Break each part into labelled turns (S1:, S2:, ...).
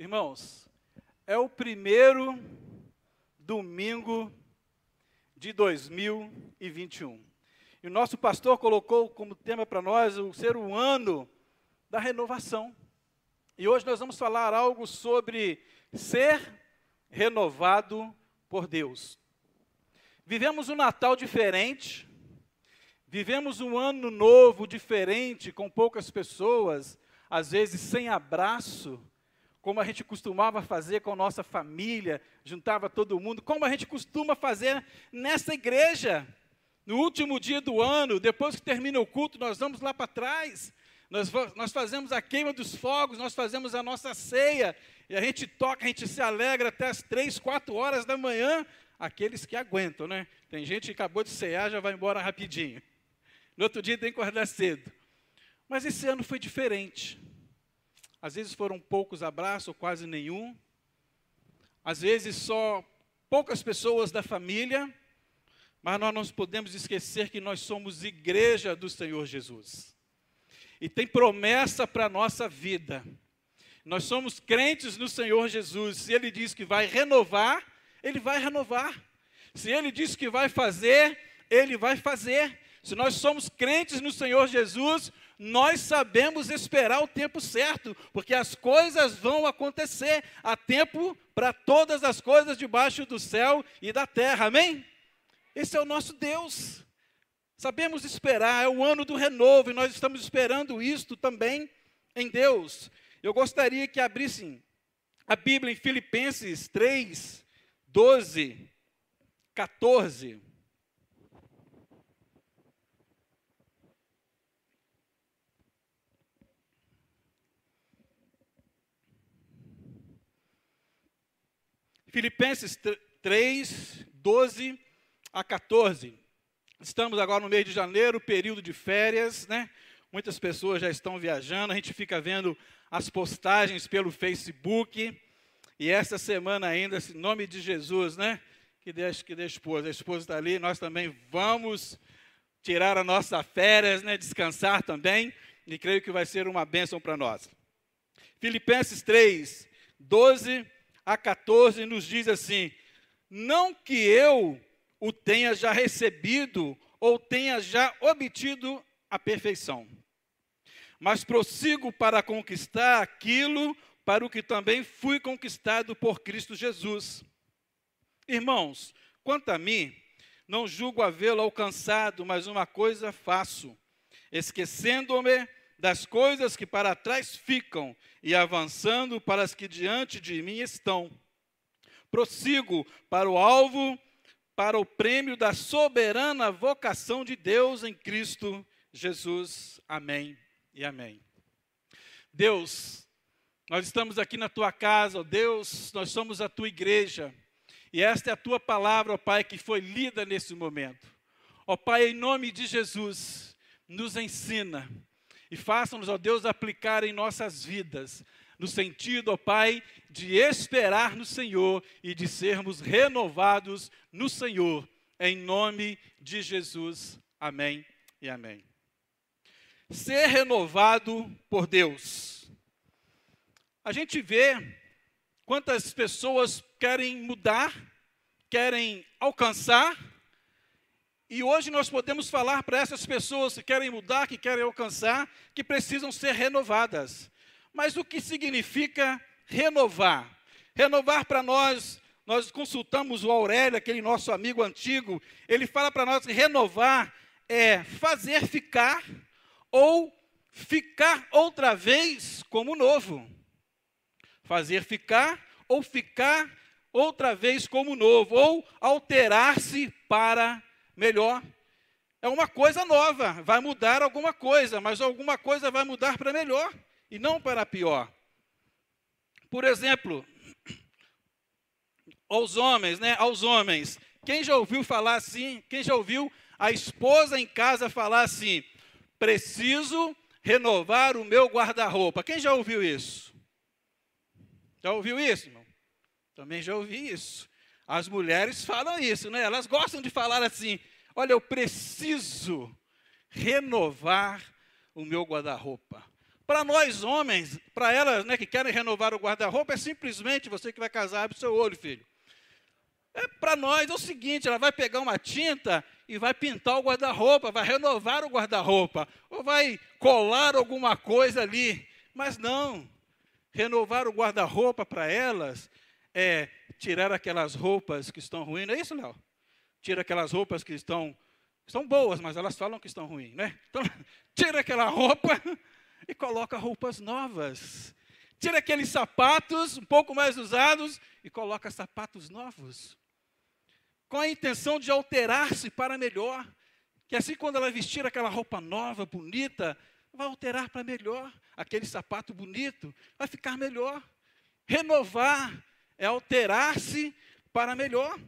S1: Irmãos, é o primeiro domingo de 2021. E o nosso pastor colocou como tema para nós o ser o ano da renovação. E hoje nós vamos falar algo sobre ser renovado por Deus. Vivemos um Natal diferente, vivemos um ano novo diferente, com poucas pessoas, às vezes sem abraço, como a gente costumava fazer com a nossa família, juntava todo mundo, como a gente costuma fazer nessa igreja. No último dia do ano, depois que termina o culto, nós vamos lá para trás, nós, nós fazemos a queima dos fogos, nós fazemos a nossa ceia, e a gente toca, a gente se alegra até as três, quatro horas da manhã, aqueles que aguentam, né? Tem gente que acabou de cear, já vai embora rapidinho. No outro dia tem que acordar cedo. Mas esse ano foi diferente. Às vezes foram poucos abraços, ou quase nenhum. Às vezes só poucas pessoas da família. Mas nós não podemos esquecer que nós somos igreja do Senhor Jesus. E tem promessa para a nossa vida. Nós somos crentes no Senhor Jesus. Se Ele diz que vai renovar, Ele vai renovar. Se Ele diz que vai fazer, Ele vai fazer. Se nós somos crentes no Senhor Jesus, nós sabemos esperar o tempo certo, porque as coisas vão acontecer. Há tempo para todas as coisas debaixo do céu e da terra. Amém? Esse é o nosso Deus. Sabemos esperar, é o ano do renovo, e nós estamos esperando isto também em Deus. Eu gostaria que abrissem a Bíblia em Filipenses 3, 12, 14. Filipenses 3, 12 a 14. Estamos agora no mês de janeiro, período de férias, né? Muitas pessoas já estão viajando, a gente fica vendo as postagens pelo Facebook. E esta semana ainda, em nome de Jesus, né? Que deixa, que deixa a esposa. A esposa está ali, nós também vamos tirar a nossa férias, né? Descansar também. E creio que vai ser uma bênção para nós. Filipenses 3, 12 a 14 nos diz assim: Não que eu o tenha já recebido ou tenha já obtido a perfeição, mas prossigo para conquistar aquilo para o que também fui conquistado por Cristo Jesus. Irmãos, quanto a mim, não julgo havê-lo alcançado, mas uma coisa faço, esquecendo-me das coisas que para trás ficam e avançando para as que diante de mim estão. Prossigo para o alvo, para o prêmio da soberana vocação de Deus em Cristo Jesus. Amém e amém. Deus, nós estamos aqui na tua casa, ó Deus, nós somos a tua igreja. E esta é a tua palavra, ó Pai, que foi lida nesse momento. Ó Pai, em nome de Jesus, nos ensina e faça-nos, ó Deus, aplicar em nossas vidas, no sentido, ó Pai, de esperar no Senhor e de sermos renovados no Senhor, em nome de Jesus. Amém e amém. Ser renovado por Deus. A gente vê quantas pessoas querem mudar, querem alcançar, e hoje nós podemos falar para essas pessoas que querem mudar, que querem alcançar, que precisam ser renovadas. Mas o que significa renovar? Renovar para nós, nós consultamos o Aurélio, aquele nosso amigo antigo, ele fala para nós que renovar é fazer ficar ou ficar outra vez como novo. Fazer ficar ou ficar outra vez como novo, ou alterar-se para melhor. É uma coisa nova, vai mudar alguma coisa, mas alguma coisa vai mudar para melhor e não para pior. Por exemplo, aos homens, né? Aos homens. Quem já ouviu falar assim? Quem já ouviu a esposa em casa falar assim: preciso renovar o meu guarda-roupa? Quem já ouviu isso? Já ouviu isso, irmão? Também já ouvi isso. As mulheres falam isso, né? Elas gostam de falar assim: olha, eu preciso renovar o meu guarda-roupa. Para nós homens, para elas né, que querem renovar o guarda-roupa, é simplesmente você que vai casar, abre o seu olho, filho. É, para nós é o seguinte: ela vai pegar uma tinta e vai pintar o guarda-roupa, vai renovar o guarda-roupa, ou vai colar alguma coisa ali. Mas não, renovar o guarda-roupa para elas é tirar aquelas roupas que estão ruins, não é isso, Léo? Tira aquelas roupas que estão, estão boas, mas elas falam que estão ruins, né? Então, tira aquela roupa e coloca roupas novas. Tira aqueles sapatos um pouco mais usados e coloca sapatos novos com a intenção de alterar-se para melhor. Que assim, quando ela vestir aquela roupa nova, bonita, vai alterar para melhor. Aquele sapato bonito vai ficar melhor. Renovar é alterar-se para melhor.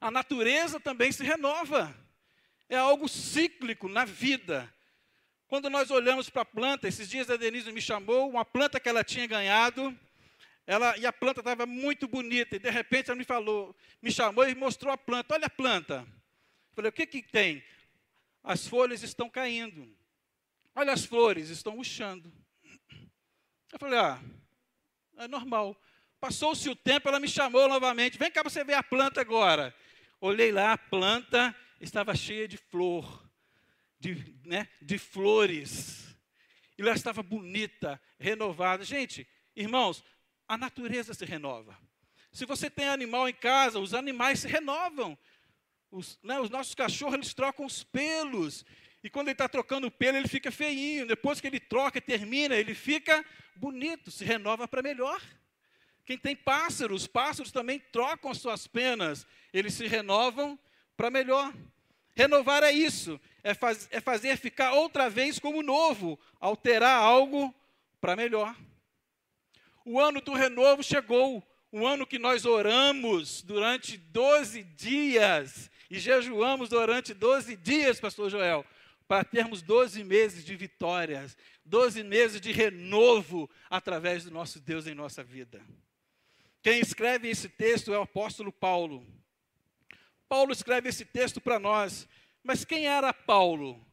S1: A natureza também se renova. É algo cíclico na vida. Quando nós olhamos para a planta, esses dias a Denise me chamou, uma planta que ela tinha ganhado, ela, e a planta estava muito bonita, e de repente ela me falou, me chamou e mostrou a planta. Olha a planta. Falei, o que, que tem? As folhas estão caindo. Olha as flores, estão murchando. Eu falei, ah, é normal. Passou-se o tempo, ela me chamou novamente. Vem cá você ver a planta agora. Olhei lá, a planta estava cheia de flor, de, né, de flores. E ela estava bonita, renovada. Gente, irmãos, a natureza se renova. Se você tem animal em casa, os animais se renovam. Os, né, os nossos cachorros, eles trocam os pelos. E quando ele está trocando o pelo, ele fica feinho. Depois que ele troca e termina, ele fica bonito, se renova para melhor. Quem tem pássaros, os pássaros também trocam as suas penas. Eles se renovam para melhor. Renovar é isso, é, faz, é fazer ficar outra vez como novo, alterar algo para melhor. O ano do renovo chegou, um ano que nós oramos durante 12 dias e jejuamos durante 12 dias, pastor Joel, para termos 12 meses de vitórias, 12 meses de renovo através do nosso Deus em nossa vida. Quem escreve esse texto é o apóstolo Paulo. Paulo escreve esse texto para nós. Mas quem era Paulo?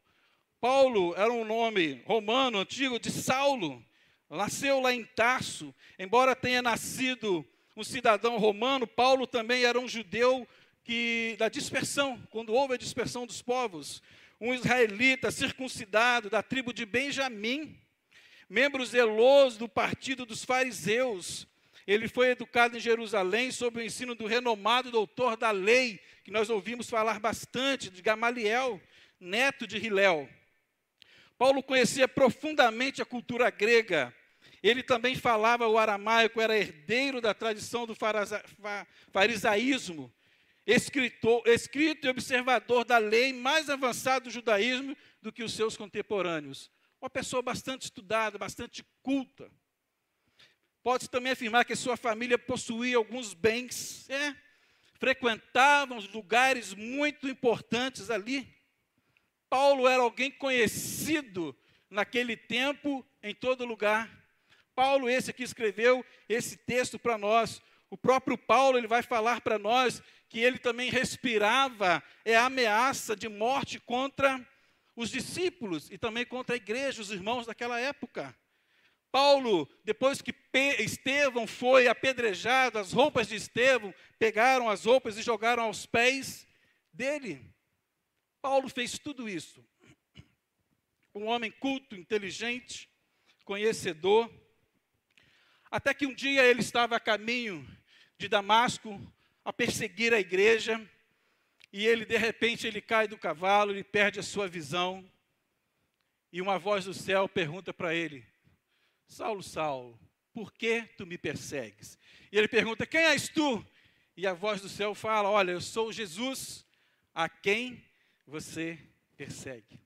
S1: Paulo era um nome romano antigo de Saulo. Nasceu lá em Tarso, embora tenha nascido um cidadão romano, Paulo também era um judeu que da dispersão, quando houve a dispersão dos povos, um israelita circuncidado da tribo de Benjamim, membro zeloso do partido dos fariseus. Ele foi educado em Jerusalém sob o ensino do renomado doutor da lei, que nós ouvimos falar bastante, de Gamaliel, neto de Hilel. Paulo conhecia profundamente a cultura grega, ele também falava o aramaico, era herdeiro da tradição do farisaísmo, escritor, escrito e observador da lei mais avançado do judaísmo do que os seus contemporâneos. Uma pessoa bastante estudada, bastante culta. Pode-se também afirmar que sua família possuía alguns bens, é, frequentavam lugares muito importantes ali. Paulo era alguém conhecido naquele tempo, em todo lugar. Paulo esse que escreveu esse texto para nós. O próprio Paulo ele vai falar para nós que ele também respirava é a ameaça de morte contra os discípulos e também contra a igreja, os irmãos daquela época. Paulo, depois que Estevão foi apedrejado, as roupas de Estevão pegaram as roupas e jogaram aos pés dele. Paulo fez tudo isso. Um homem culto, inteligente, conhecedor, até que um dia ele estava a caminho de Damasco a perseguir a igreja, e ele de repente ele cai do cavalo, ele perde a sua visão, e uma voz do céu pergunta para ele: Saulo, Saulo, por que tu me persegues? E ele pergunta: Quem és tu? E a voz do céu fala: Olha, eu sou Jesus, a quem você persegue.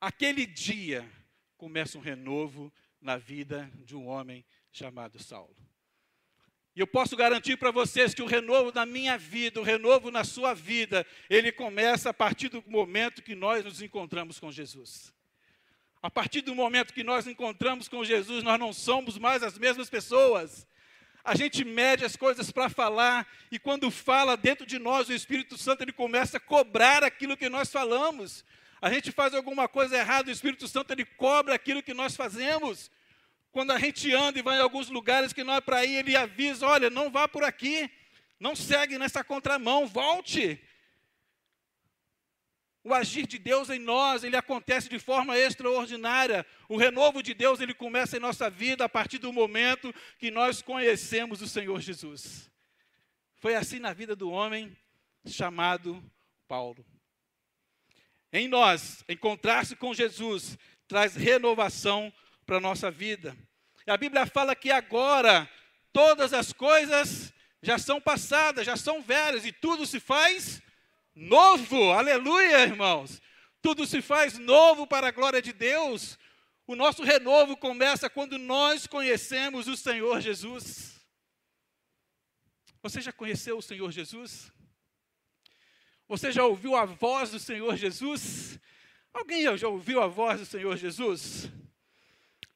S1: Aquele dia começa um renovo na vida de um homem chamado Saulo. E eu posso garantir para vocês que o renovo na minha vida, o renovo na sua vida, ele começa a partir do momento que nós nos encontramos com Jesus. A partir do momento que nós encontramos com Jesus, nós não somos mais as mesmas pessoas. A gente mede as coisas para falar, e quando fala dentro de nós, o Espírito Santo ele começa a cobrar aquilo que nós falamos. A gente faz alguma coisa errada, o Espírito Santo ele cobra aquilo que nós fazemos. Quando a gente anda e vai em alguns lugares que não é para ir, ele avisa: olha, não vá por aqui, não segue nessa contramão, volte. O agir de Deus em nós, ele acontece de forma extraordinária. O renovo de Deus, ele começa em nossa vida a partir do momento que nós conhecemos o Senhor Jesus. Foi assim na vida do homem chamado Paulo. Em nós, encontrar-se com Jesus traz renovação para a nossa vida. E a Bíblia fala que agora todas as coisas já são passadas, já são velhas e tudo se faz novo. Aleluia, irmãos. Tudo se faz novo para a glória de Deus. O nosso renovo começa quando nós conhecemos o Senhor Jesus. Você já conheceu o Senhor Jesus? Você já ouviu a voz do Senhor Jesus? Alguém já ouviu a voz do Senhor Jesus?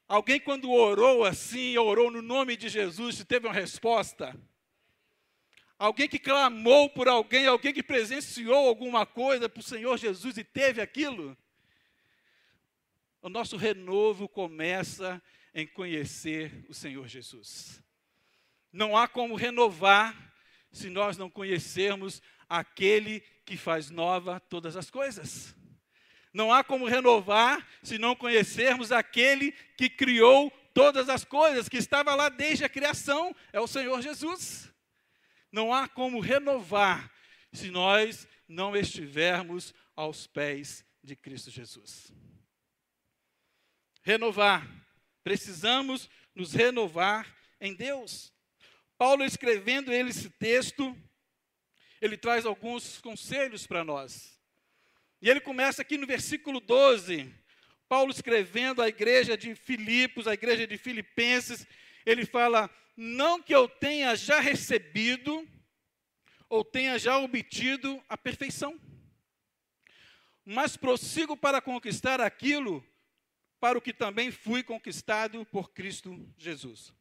S1: Alguém, quando orou assim, orou no nome de Jesus, teve uma resposta? Alguém que clamou por alguém, alguém que presenciou alguma coisa para o Senhor Jesus e teve aquilo? O nosso renovo começa em conhecer o Senhor Jesus. Não há como renovar se nós não conhecermos aquele que faz nova todas as coisas. Não há como renovar se não conhecermos aquele que criou todas as coisas, que estava lá desde a criação, é o Senhor Jesus. Não há como renovar se nós não estivermos aos pés de Cristo Jesus. Renovar. Precisamos nos renovar em Deus. Paulo escrevendo ele esse texto, ele traz alguns conselhos para nós. E ele começa aqui no versículo 12. Paulo escrevendo à igreja de Filipos, à igreja de Filipenses, ele fala: não que eu tenha já recebido ou tenha já obtido a perfeição, mas prossigo para conquistar aquilo para o que também fui conquistado por Cristo Jesus.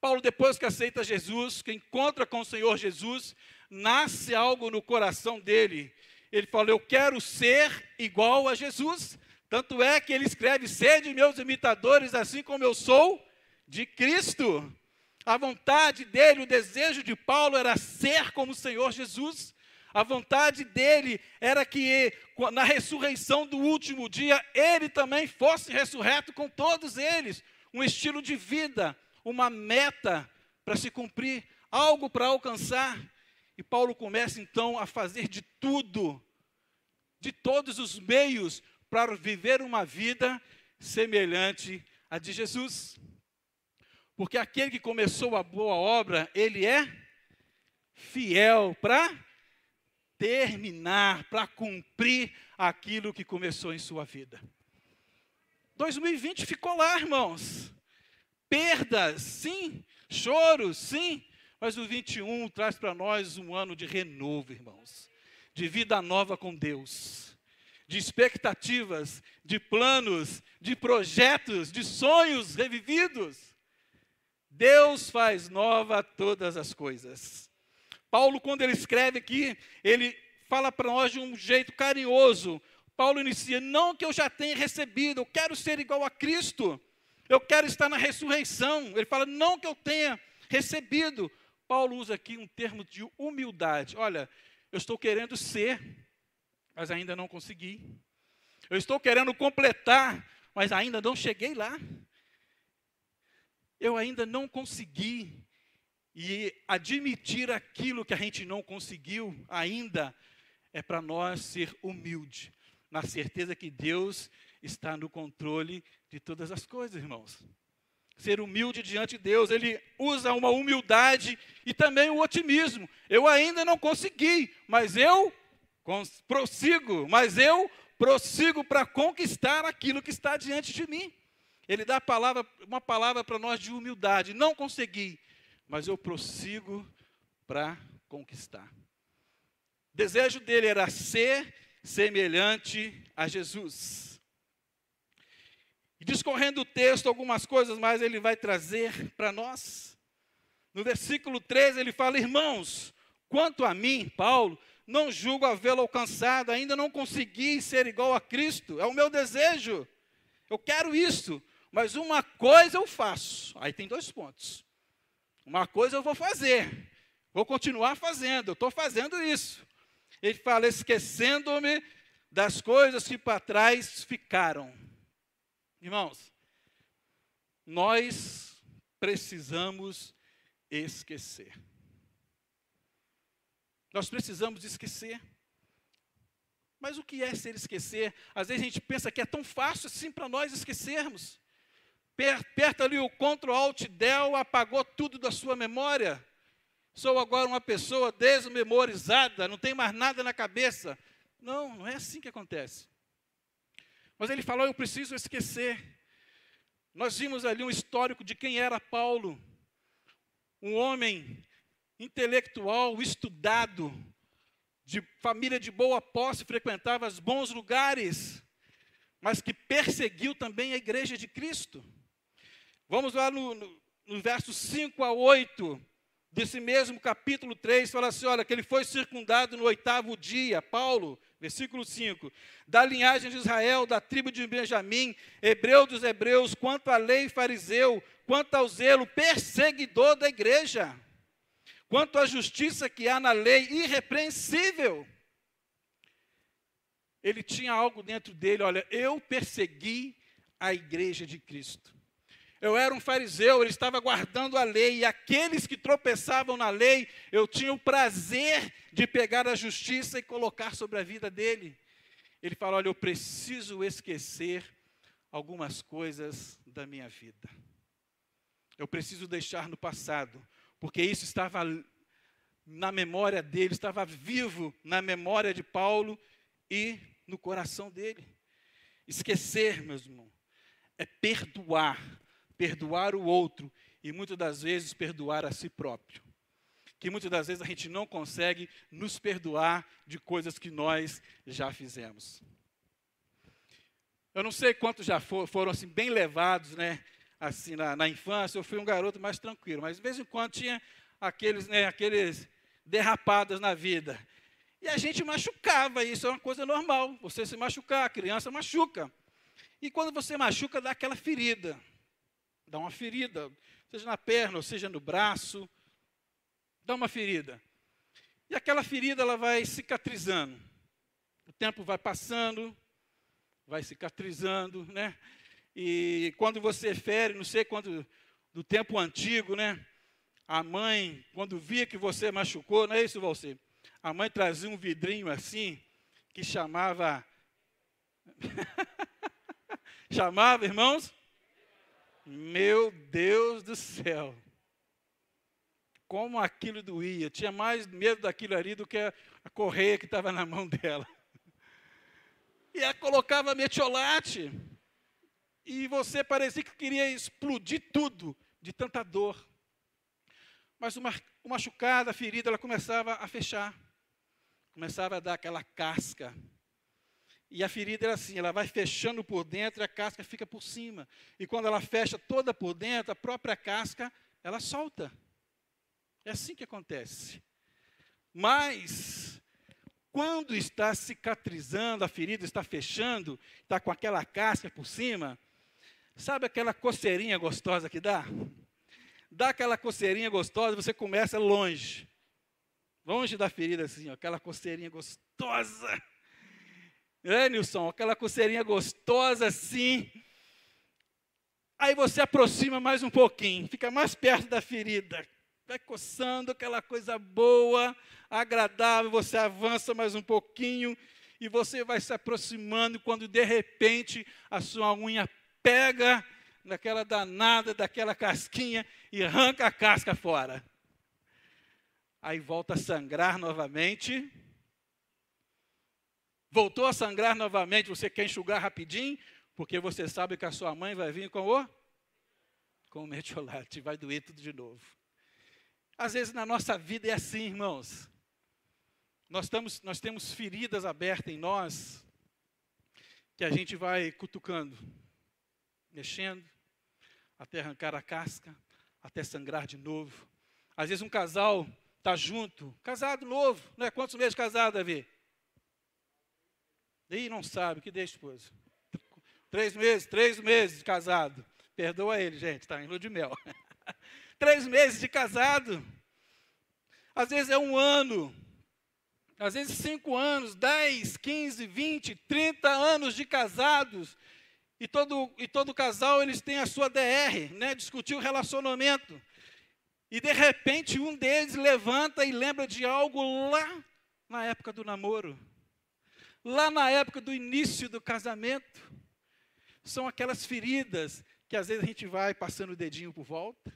S1: Paulo, depois que aceita Jesus, que encontra com o Senhor Jesus, nasce algo no coração dele. Ele fala: Eu quero ser igual a Jesus. Tanto é que ele escreve: Sede meus imitadores, assim como eu sou de Cristo. A vontade dele, o desejo de Paulo era ser como o Senhor Jesus. A vontade dele era que na ressurreição do último dia ele também fosse ressurreto com todos eles. Um estilo de vida, uma meta para se cumprir, algo para alcançar. E Paulo começa então a fazer de tudo, de todos os meios, para viver uma vida semelhante à de Jesus. Porque aquele que começou a boa obra, ele é fiel para terminar, para cumprir aquilo que começou em sua vida. 2020 ficou lá, irmãos. Perdas, sim. Choros, sim. Mas o 21 traz para nós um ano de renovo, irmãos. De vida nova com Deus. De expectativas, de planos, de projetos, de sonhos revividos. Deus faz nova todas as coisas. Paulo, quando ele escreve aqui, ele fala para nós de um jeito carinhoso. Paulo inicia: não que eu já tenha recebido, eu quero ser igual a Cristo, eu quero estar na ressurreição. Ele fala: não que eu tenha recebido. Paulo usa aqui um termo de humildade. Olha, eu estou querendo ser, mas ainda não consegui. Eu estou querendo completar, mas ainda não cheguei lá eu ainda não consegui. E admitir aquilo que a gente não conseguiu ainda é para nós ser humilde, na certeza que Deus está no controle de todas as coisas, irmãos. Ser humilde diante de Deus, ele usa uma humildade e também o otimismo. Eu ainda não consegui, mas eu prossigo, mas eu prossigo para conquistar aquilo que está diante de mim. Ele dá palavra, uma palavra para nós de humildade. Não consegui, mas eu prossigo para conquistar. O desejo dele era ser semelhante a Jesus. E discorrendo o texto, algumas coisas mais ele vai trazer para nós. No versículo 13 ele fala: Irmãos, quanto a mim, Paulo, não julgo havê-lo alcançado, ainda não consegui ser igual a Cristo, é o meu desejo. Eu quero isso, mas uma coisa eu faço. Aí tem dois pontos. Uma coisa eu vou fazer, vou continuar fazendo, eu estou fazendo isso. Ele fala, esquecendo-me das coisas que para trás ficaram. Irmãos, nós precisamos esquecer. Nós precisamos esquecer. Mas o que é ser esquecer? Às vezes a gente pensa que é tão fácil assim para nós esquecermos. Aperta ali o Ctrl Alt Del, apagou tudo da sua memória. Sou agora uma pessoa desmemorizada, não tem mais nada na cabeça. Não, não é assim que acontece. Mas ele falou: eu preciso esquecer. Nós vimos ali um histórico de quem era Paulo, um homem intelectual, estudado, de família de boa posse, frequentava os bons lugares, mas que perseguiu também a igreja de Cristo. Vamos lá no, no, no verso 5 a 8 desse mesmo capítulo 3, fala assim: olha, que ele foi circundado no oitavo dia, Paulo, versículo 5, da linhagem de Israel, da tribo de Benjamim, hebreu dos hebreus, quanto à lei fariseu, quanto ao zelo, perseguidor da igreja quanto à justiça que há na lei, irrepreensível. Ele tinha algo dentro dele, olha, eu persegui a igreja de Cristo. Eu era um fariseu, ele estava guardando a lei, e aqueles que tropeçavam na lei, eu tinha o prazer de pegar a justiça e colocar sobre a vida dele. Ele fala: Olha, eu preciso esquecer algumas coisas da minha vida. Eu preciso deixar no passado porque isso estava na memória dele, estava vivo na memória de Paulo e no coração dele. Esquecer, meus irmãos, é perdoar, perdoar o outro e muitas das vezes perdoar a si próprio. Que muitas das vezes a gente não consegue nos perdoar de coisas que nós já fizemos. Eu não sei quantos já for, foram assim bem levados, né, assim, na, na, infância, eu fui um garoto mais tranquilo, mas de vez em quando tinha aqueles, né, aqueles derrapadas na vida. E a gente machucava, isso é uma coisa normal, você se machucar, a criança machuca. E quando você machuca, dá aquela ferida. Dá uma ferida, seja na perna, ou seja no braço, dá uma ferida. E aquela ferida ela vai cicatrizando. O tempo vai passando, vai cicatrizando, né? E quando você fere, não sei quando, do tempo antigo, né? A mãe, quando via que você machucou, não é isso, você? A mãe trazia um vidrinho assim, que chamava. chamava, irmãos? Meu Deus do céu. Como aquilo doía. Tinha mais medo daquilo ali do que a, correia que estava na mão dela. E ela colocava metiolate e você parecia que queria explodir tudo de tanta dor. Mas uma, uma machucada, a ferida, ela começava a fechar, começava a dar aquela casca. E a ferida era assim, ela vai fechando por dentro e a casca fica por cima. E quando ela fecha toda por dentro, a própria casca, ela solta. É assim que acontece. Mas, quando está cicatrizando, a ferida está fechando, está com aquela casca por cima, Sabe aquela coceirinha gostosa que dá? Dá aquela coceirinha gostosa, você começa longe. Longe da ferida, assim, ó, aquela coceirinha gostosa. É, Nilson? Aquela coceirinha gostosa assim. Aí você aproxima mais um pouquinho, fica mais perto da ferida. Vai coçando aquela coisa boa, agradável, você avança mais um pouquinho e você vai se aproximando quando de repente a sua unha pega naquela danada, daquela casquinha e arranca a casca fora. Aí volta a sangrar novamente. Voltou a sangrar novamente, você quer enxugar rapidinho, porque você sabe que a sua mãe vai vir com o com o metiolate, vai doer tudo de novo. Às vezes na nossa vida é assim, irmãos. Nós, estamos, nós temos feridas abertas em nós, que a gente vai cutucando mexendo, até arrancar a casca, até sangrar de novo. Às vezes um casal Está junto. Casado novo. Né? Quantos meses casado, Davi? Ih, não sabe, que deixa, esposa. Três meses, três meses de casado. Perdoa ele, gente, está em lua de mel. três meses de casado. Às vezes é um ano. Às vezes cinco anos, dez, quinze, vinte, trinta anos de casados. E todo, e todo casal, eles têm a sua DR, né? Discutir o relacionamento. E de repente um deles levanta e lembra de algo lá na época do namoro. Lá na época do início do casamento. São aquelas feridas que às vezes a gente vai passando o dedinho por volta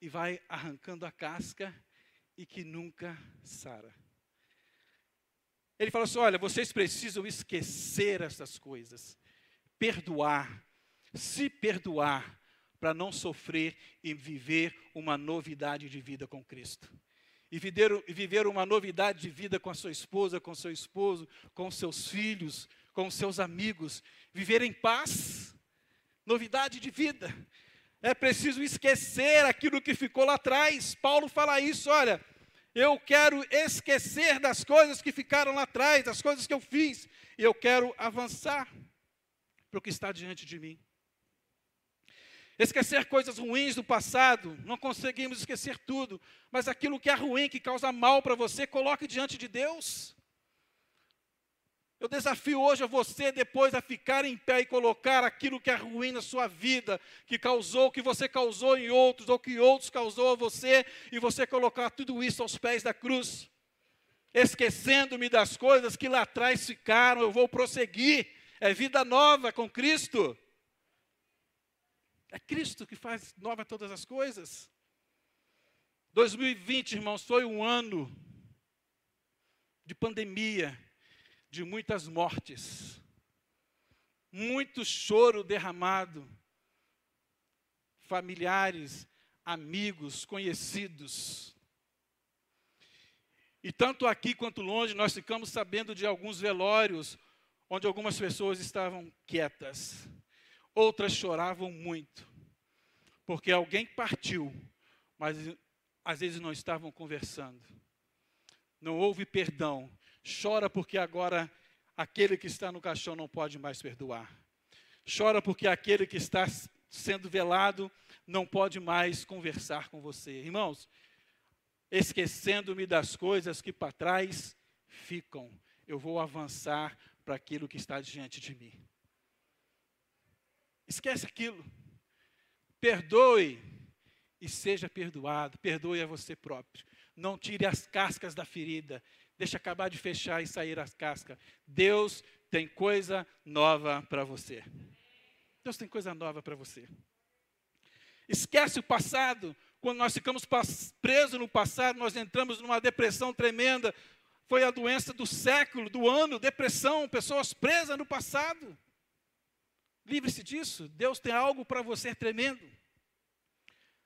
S1: e vai arrancando a casca e que nunca sara. Ele fala assim: olha, vocês precisam esquecer essas coisas, perdoar, se perdoar, para não sofrer e viver uma novidade de vida com Cristo. E viver, uma novidade de vida com a sua esposa, com seu esposo, com seus filhos, com seus amigos. Viver em paz, novidade de vida. É preciso esquecer aquilo que ficou lá atrás. Paulo fala isso, olha, eu quero esquecer das coisas que ficaram lá atrás, das coisas que eu fiz, e eu quero avançar para o que está diante de mim. Esquecer coisas ruins do passado, não conseguimos esquecer tudo, mas aquilo que é ruim, que causa mal para você, coloque diante de Deus. Eu desafio hoje a você depois a ficar em pé e colocar aquilo que é ruim na sua vida, que causou, que você causou em outros, ou que outros causou a você, e você colocar tudo isso aos pés da cruz. Esquecendo-me das coisas que lá atrás ficaram, eu vou prosseguir. É vida nova com Cristo. É Cristo que faz nova todas as coisas. 2020, irmãos, foi um ano de pandemia de muitas mortes, muito choro derramado, familiares, amigos, conhecidos. E tanto aqui quanto longe, nós ficamos sabendo de alguns velórios onde algumas pessoas estavam quietas, outras choravam muito, porque alguém partiu, mas às vezes não estavam conversando. Não houve perdão, Chora porque agora aquele que está no caixão não pode mais perdoar. Chora porque aquele que está sendo velado não pode mais conversar com você. Irmãos, esquecendo-me das coisas que para trás ficam, eu vou avançar para aquilo que está diante de mim. Esquece aquilo. Perdoe e seja perdoado. Perdoe a você próprio. Não tire as cascas da ferida Deixa acabar de fechar e sair as cascas. Deus tem coisa nova para você. Deus tem coisa nova para você. Esquece o passado. Quando nós ficamos presos no passado, nós entramos numa depressão tremenda. Foi a doença do século, do ano, depressão, pessoas presas no passado. Livre-se disso. Deus tem algo para você tremendo.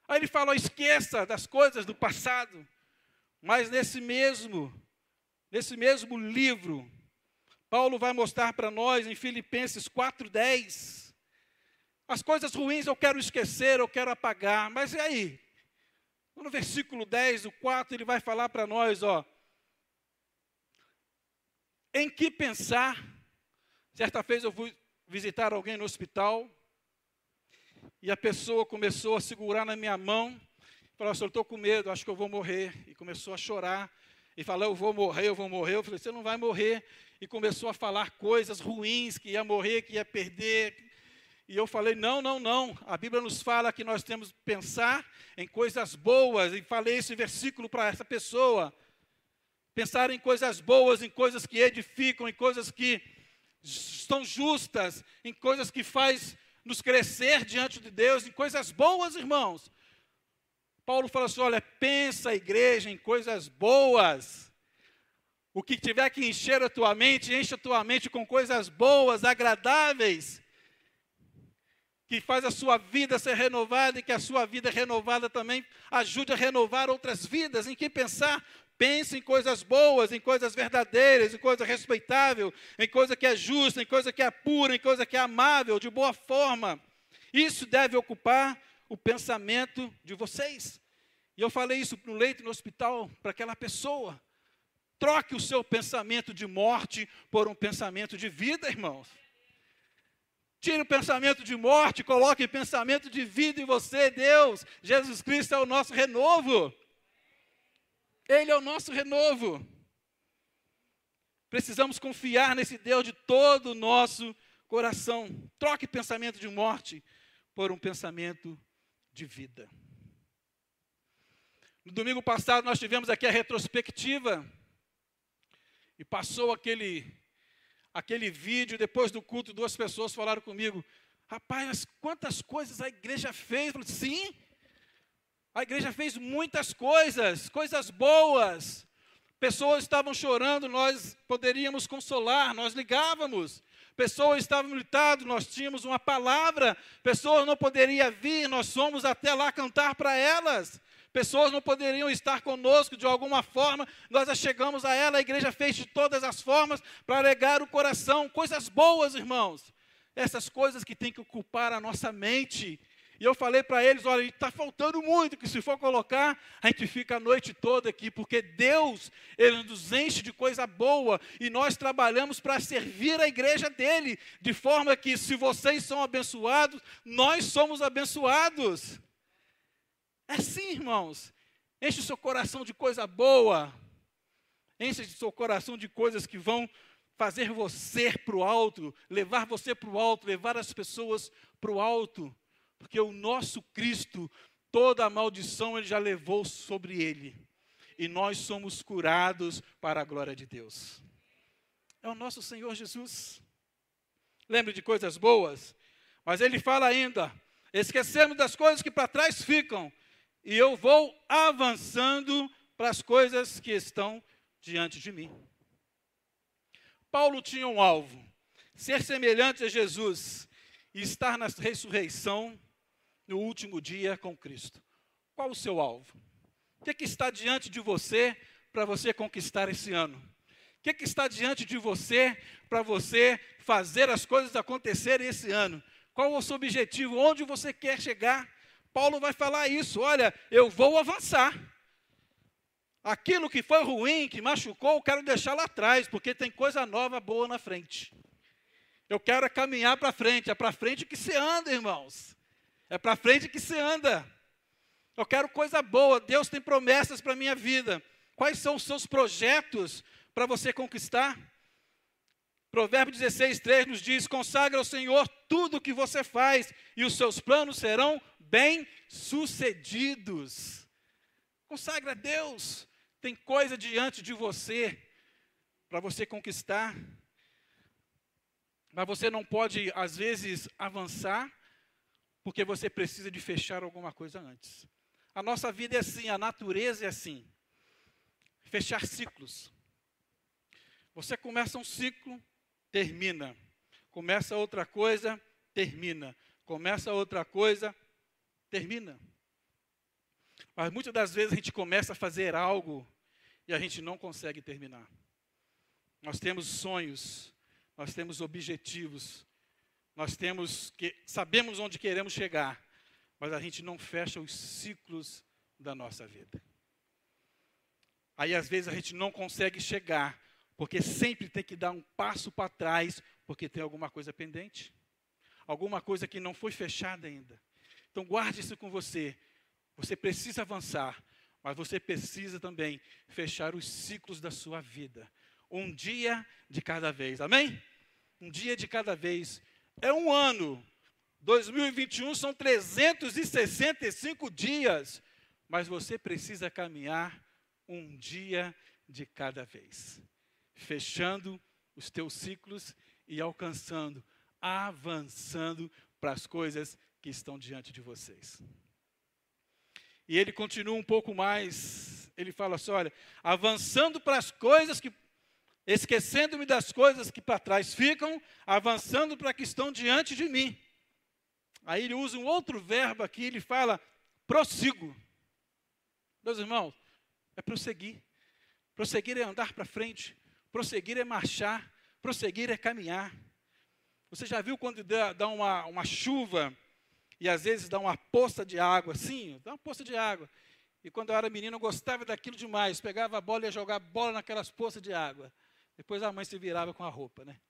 S1: Aí ele fala: esqueça das coisas do passado. Mas nesse mesmo Nesse mesmo livro, Paulo vai mostrar para nós em Filipenses 4:10 as coisas ruins eu quero esquecer, eu quero apagar, mas e aí? No versículo 10, o 4, ele vai falar para nós, ó, em que pensar? Certa vez eu fui visitar alguém no hospital e a pessoa começou a segurar na minha mão, falou eu estou com medo, acho que eu vou morrer, e começou a chorar e falou: Eu vou morrer, eu vou morrer. Eu falei: Você não vai morrer. E começou a falar coisas ruins, que ia morrer, que ia perder. E eu falei: Não, não, não. A Bíblia nos fala que nós temos que pensar em coisas boas. E falei esse versículo para essa pessoa. Pensar em coisas boas, em coisas que edificam, em coisas que estão justas, em coisas que faz nos crescer diante de Deus, em coisas boas, irmãos. Paulo fala assim: olha, pensa igreja em coisas boas. O que tiver que encher a tua mente, enche a tua mente com coisas boas, agradáveis, que faz a sua vida ser renovada e que a sua vida renovada também ajude a renovar outras vidas. Em que pensar? Pense em coisas boas, em coisas verdadeiras, em coisa respeitável, em coisa que é justa, em coisa que é pura, em coisa que é amável, de boa forma. Isso deve ocupar o pensamento de vocês. E eu falei isso no leito no hospital para aquela pessoa. Troque o seu pensamento de morte por um pensamento de vida, irmãos. Tire o pensamento de morte, coloque pensamento de vida em você, Deus. Jesus Cristo é o nosso renovo. Ele é o nosso renovo. Precisamos confiar nesse Deus de todo o nosso coração. Troque pensamento de morte por um pensamento de vida. No domingo passado nós tivemos aqui a retrospectiva e passou aquele aquele vídeo, depois do culto, duas pessoas falaram comigo: Rapaz, quantas coisas a igreja fez? Eu falei, Sim, a igreja fez muitas coisas, coisas boas. Pessoas estavam chorando, nós poderíamos consolar, nós ligávamos. Pessoas estavam militando, nós tínhamos uma palavra. Pessoas não poderiam vir, nós fomos até lá cantar para elas. Pessoas não poderiam estar conosco de alguma forma, nós chegamos a ela, a igreja fez de todas as formas para alegar o coração, coisas boas, irmãos. Essas coisas que tem que ocupar a nossa mente. E eu falei para eles: olha, está faltando muito, que se for colocar, a gente fica a noite toda aqui, porque Deus, Ele nos enche de coisa boa e nós trabalhamos para servir a igreja dele, de forma que, se vocês são abençoados, nós somos abençoados. É assim, irmãos. Enche o seu coração de coisa boa. Enche o seu coração de coisas que vão fazer você para o alto, levar você para o alto, levar as pessoas para o alto. Porque o nosso Cristo, toda a maldição ele já levou sobre ele. E nós somos curados para a glória de Deus. É o nosso Senhor Jesus. Lembre de coisas boas, mas ele fala ainda: esquecemos das coisas que para trás ficam e eu vou avançando para as coisas que estão diante de mim. Paulo tinha um alvo: ser semelhante a Jesus e estar na ressurreição no último dia com Cristo. Qual o seu alvo? O que, é que está diante de você para você conquistar esse ano? O que, é que está diante de você para você fazer as coisas acontecerem esse ano? Qual o seu objetivo? Onde você quer chegar? Paulo vai falar isso: olha, eu vou avançar. Aquilo que foi ruim, que machucou, eu quero deixar lá atrás, porque tem coisa nova, boa na frente. Eu quero caminhar para frente, é para frente que se anda, irmãos. É para frente que se anda. Eu quero coisa boa, Deus tem promessas para a minha vida. Quais são os seus projetos para você conquistar? Provérbio 16, 3 nos diz: consagra ao Senhor tudo o que você faz, e os seus planos serão bem-sucedidos. Consagra a Deus. Tem coisa diante de você para você conquistar. Mas você não pode, às vezes, avançar, porque você precisa de fechar alguma coisa antes. A nossa vida é assim, a natureza é assim. Fechar ciclos. Você começa um ciclo, termina. Começa outra coisa, termina. Começa outra coisa, termina. Mas muitas das vezes a gente começa a fazer algo e a gente não consegue terminar. Nós temos sonhos, nós temos objetivos, nós temos que sabemos onde queremos chegar, mas a gente não fecha os ciclos da nossa vida. Aí às vezes a gente não consegue chegar, porque sempre tem que dar um passo para trás, porque tem alguma coisa pendente, alguma coisa que não foi fechada ainda. Então guarde isso com você. Você precisa avançar, mas você precisa também fechar os ciclos da sua vida. Um dia de cada vez. Amém? Um dia de cada vez. É um ano. 2021 são 365 dias. Mas você precisa caminhar um dia de cada vez. Fechando os teus ciclos e alcançando, avançando para as coisas que estão diante de vocês. E ele continua um pouco mais, ele fala assim: olha, avançando para as coisas que, esquecendo-me das coisas que para trás ficam, avançando para que estão diante de mim. Aí ele usa um outro verbo aqui, ele fala, prossigo. Meus irmãos, é prosseguir. Prosseguir é andar para frente, prosseguir é marchar, prosseguir é caminhar. Você já viu quando dá, dá uma, uma chuva e às vezes dá uma poça de água, sim, dá uma poça de água. E quando eu era menino, eu gostava daquilo demais. Pegava a bola e ia jogar bola naquelas poças de água. Depois a mãe se virava com a roupa, né?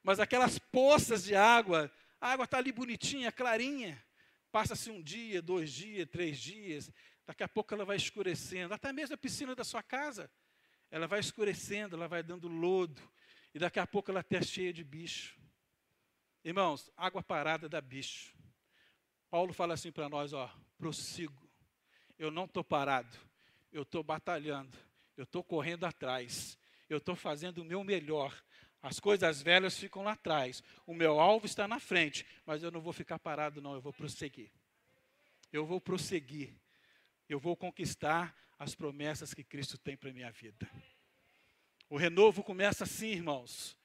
S1: Mas aquelas poças de água, a água está ali bonitinha, clarinha. Passa-se um dia, dois dias, três dias. Daqui a pouco ela vai escurecendo. Até mesmo a piscina da sua casa. Ela vai escurecendo, ela vai dando lodo. E daqui a pouco ela está cheia de bicho. Irmãos, água parada dá bicho. Paulo fala assim para nós, ó, prossigo. Eu não estou parado, eu estou batalhando, eu estou correndo atrás, eu estou fazendo o meu melhor. As coisas velhas ficam lá atrás, o meu alvo está na frente, mas eu não vou ficar parado, não, eu vou prosseguir. Eu vou prosseguir, eu vou conquistar as promessas que Cristo tem para a minha vida. O renovo começa assim, irmãos.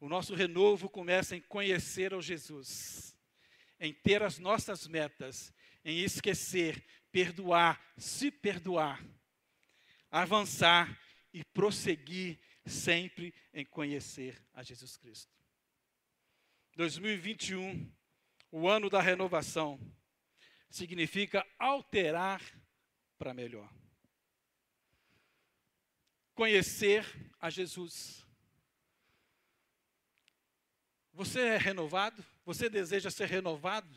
S1: O nosso renovo começa em conhecer ao Jesus, em ter as nossas metas, em esquecer, perdoar, se perdoar, avançar e prosseguir sempre em conhecer a Jesus Cristo. 2021, o ano da renovação, significa alterar para melhor. Conhecer a Jesus. Você é renovado? Você deseja ser renovado?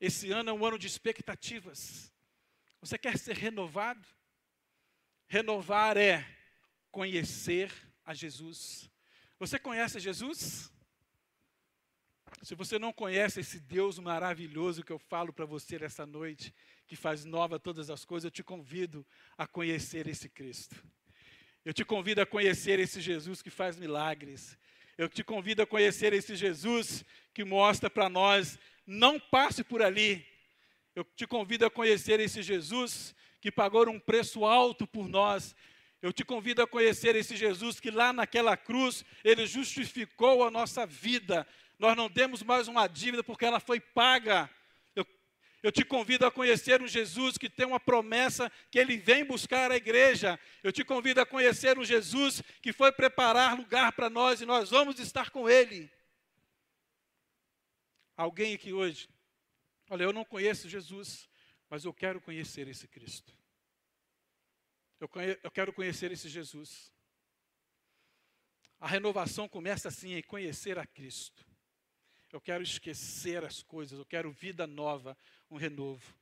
S1: Esse ano é um ano de expectativas. Você quer ser renovado? Renovar é conhecer a Jesus. Você conhece Jesus? Se você não conhece esse Deus maravilhoso que eu falo para você nessa noite, que faz nova todas as coisas, eu te convido a conhecer esse Cristo. Eu te convido a conhecer esse Jesus que faz milagres. Eu te convido a conhecer esse Jesus que mostra para nós não passe por ali. Eu te convido a conhecer esse Jesus que pagou um preço alto por nós. Eu te convido a conhecer esse Jesus que lá naquela cruz, ele justificou a nossa vida. Nós não temos mais uma dívida porque ela foi paga. Eu, eu te convido a conhecer um Jesus que tem uma promessa que ele vem buscar a igreja. Eu te convido a conhecer um Jesus que foi preparar lugar para nós e nós vamos estar com ele. Alguém aqui hoje, olha, eu não conheço Jesus, mas eu quero conhecer esse Cristo. Eu, conhe, eu quero conhecer esse Jesus. A renovação começa assim, em conhecer a Cristo. Eu quero esquecer as coisas, eu quero vida nova, um renovo.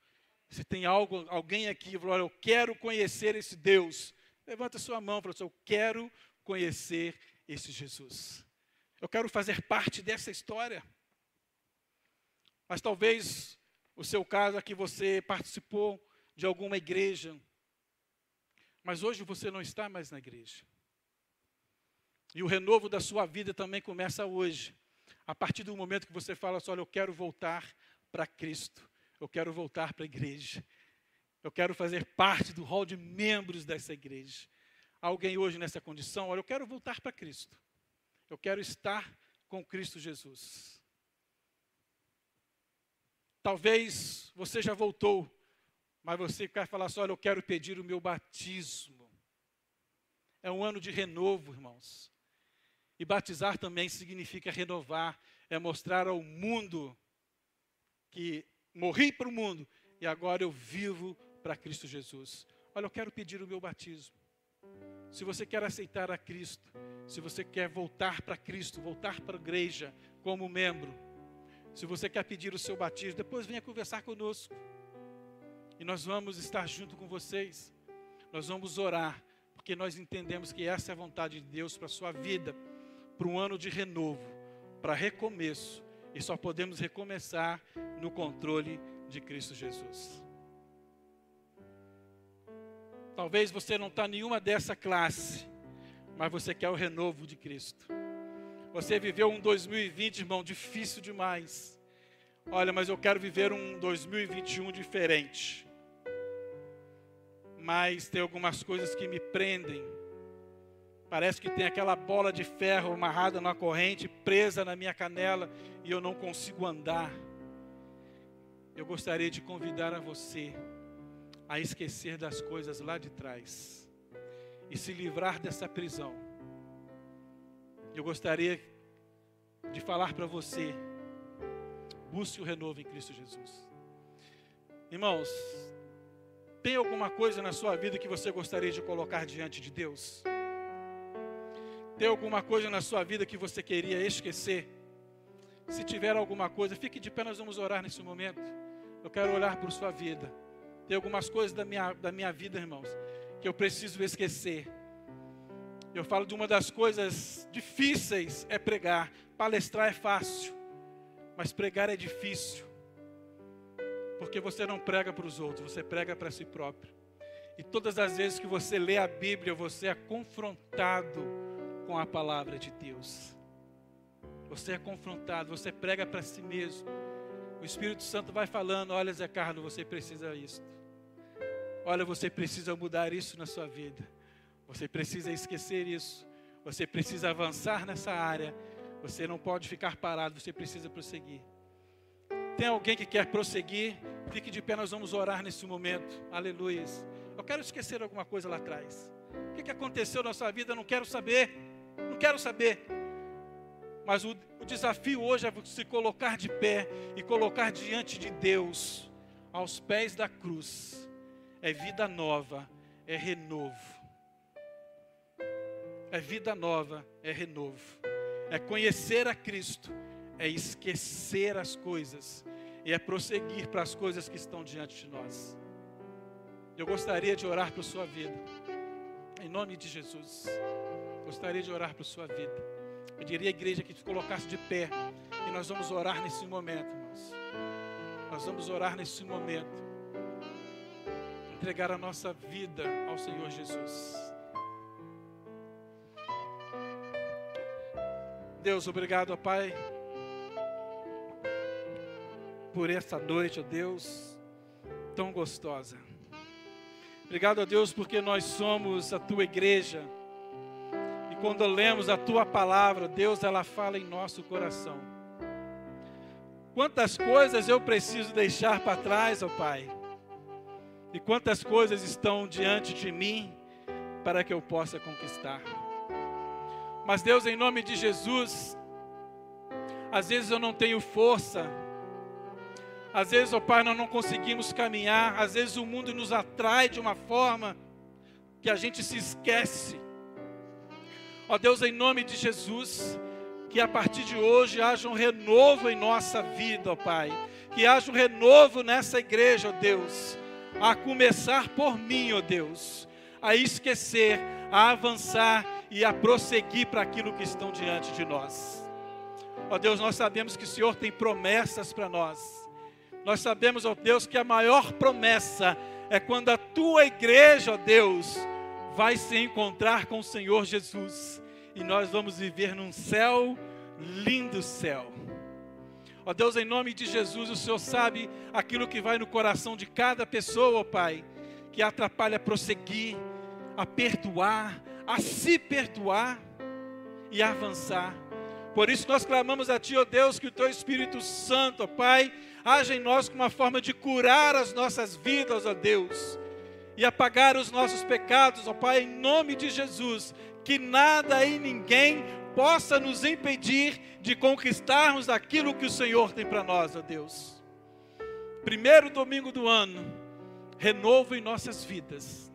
S1: Se tem algo, alguém aqui, olha, eu quero conhecer esse Deus, levanta sua mão fala assim, eu quero conhecer esse Jesus. Eu quero fazer parte dessa história. Mas talvez o seu caso é que você participou de alguma igreja, mas hoje você não está mais na igreja. E o renovo da sua vida também começa hoje. A partir do momento que você fala assim, olha, eu quero voltar para Cristo. Eu quero voltar para a igreja. Eu quero fazer parte do hall de membros dessa igreja. Alguém hoje nessa condição, olha, eu quero voltar para Cristo. Eu quero estar com Cristo Jesus. Talvez você já voltou, mas você quer falar assim: olha, eu quero pedir o meu batismo. É um ano de renovo, irmãos. E batizar também significa renovar, é mostrar ao mundo que morri para o mundo e agora eu vivo para Cristo Jesus. Olha, eu quero pedir o meu batismo. Se você quer aceitar a Cristo, se você quer voltar para Cristo, voltar para a igreja como membro, se você quer pedir o seu batismo, depois venha conversar conosco. E nós vamos estar junto com vocês. Nós vamos orar, porque nós entendemos que essa é a vontade de Deus para a sua vida, para um ano de renovo, para recomeço. E só podemos recomeçar no controle de Cristo Jesus. Talvez você não está nenhuma dessa classe, mas você quer o renovo de Cristo. Você viveu um 2020, irmão, difícil demais. Olha, mas eu quero viver um 2021 diferente. Mas tem algumas coisas que me prendem. Parece que tem aquela bola de ferro amarrada na corrente, presa na minha canela, e eu não consigo andar. Eu gostaria de convidar a você a esquecer das coisas lá de trás e se livrar dessa prisão eu gostaria de falar para você: busque o renovo em Cristo Jesus. Irmãos, Tem alguma coisa na sua vida que você gostaria de colocar diante de Deus? Tem alguma coisa na sua vida que você queria esquecer? Se tiver alguma coisa, fique de pé, nós vamos orar nesse momento. Eu quero olhar por sua vida. Tem algumas coisas da minha, da minha vida, irmãos, que eu preciso esquecer. Eu falo de uma das coisas difíceis é pregar. Palestrar é fácil, mas pregar é difícil. Porque você não prega para os outros, você prega para si próprio. E todas as vezes que você lê a Bíblia, você é confrontado com a palavra de Deus. Você é confrontado, você prega para si mesmo. O Espírito Santo vai falando: olha, Zé Carlos, você precisa isso. Olha, você precisa mudar isso na sua vida. Você precisa esquecer isso. Você precisa avançar nessa área. Você não pode ficar parado, você precisa prosseguir. Tem alguém que quer prosseguir? Fique de pé, nós vamos orar nesse momento. Aleluia. Eu quero esquecer alguma coisa lá atrás. O que aconteceu na sua vida? Eu não quero saber. Não quero saber. Mas o, o desafio hoje é se colocar de pé e colocar diante de Deus, aos pés da cruz. É vida nova, é renovo é vida nova, é renovo, é conhecer a Cristo, é esquecer as coisas e é prosseguir para as coisas que estão diante de nós. Eu gostaria de orar por sua vida, em nome de Jesus. Gostaria de orar por sua vida. Pediria à igreja que te colocasse de pé e nós vamos orar nesse momento, irmãos. Nós vamos orar nesse momento. Entregar a nossa vida ao Senhor Jesus. Deus, obrigado, Pai, por esta noite, ó Deus, tão gostosa. Obrigado, ó Deus, porque nós somos a tua igreja. E quando lemos a tua palavra, Deus, ela fala em nosso coração. Quantas coisas eu preciso deixar para trás, ó Pai. E quantas coisas estão diante de mim para que eu possa conquistar. Mas Deus, em nome de Jesus, às vezes eu não tenho força, às vezes, ó oh Pai, nós não conseguimos caminhar, às vezes o mundo nos atrai de uma forma que a gente se esquece. Ó oh Deus, em nome de Jesus, que a partir de hoje haja um renovo em nossa vida, ó Pai. Que haja um renovo nessa igreja, ó Deus. A começar por mim, ó Deus. A esquecer, a avançar e a prosseguir para aquilo que estão diante de nós. Ó Deus, nós sabemos que o Senhor tem promessas para nós. Nós sabemos, ó Deus, que a maior promessa é quando a tua igreja, ó Deus, vai se encontrar com o Senhor Jesus e nós vamos viver num céu, lindo céu. Ó Deus, em nome de Jesus, o Senhor sabe aquilo que vai no coração de cada pessoa, ó Pai, que atrapalha a prosseguir, a perdoar, a se perdoar e avançar. Por isso nós clamamos a Ti, ó oh Deus, que o Teu Espírito Santo, ó Pai, haja em nós como uma forma de curar as nossas vidas, ó Deus, e apagar os nossos pecados, ó Pai, em nome de Jesus, que nada e ninguém possa nos impedir de conquistarmos aquilo que o Senhor tem para nós, ó Deus. Primeiro domingo do ano, renovo em nossas vidas.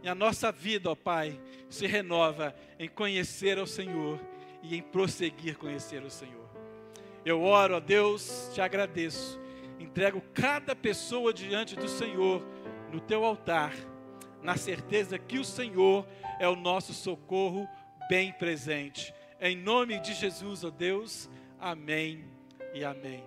S1: E a nossa vida, ó Pai, se renova em conhecer ao Senhor e em prosseguir conhecer o Senhor. Eu oro a Deus, te agradeço, entrego cada pessoa diante do Senhor no teu altar, na certeza que o Senhor é o nosso socorro bem presente. Em nome de Jesus, ó Deus, amém e amém.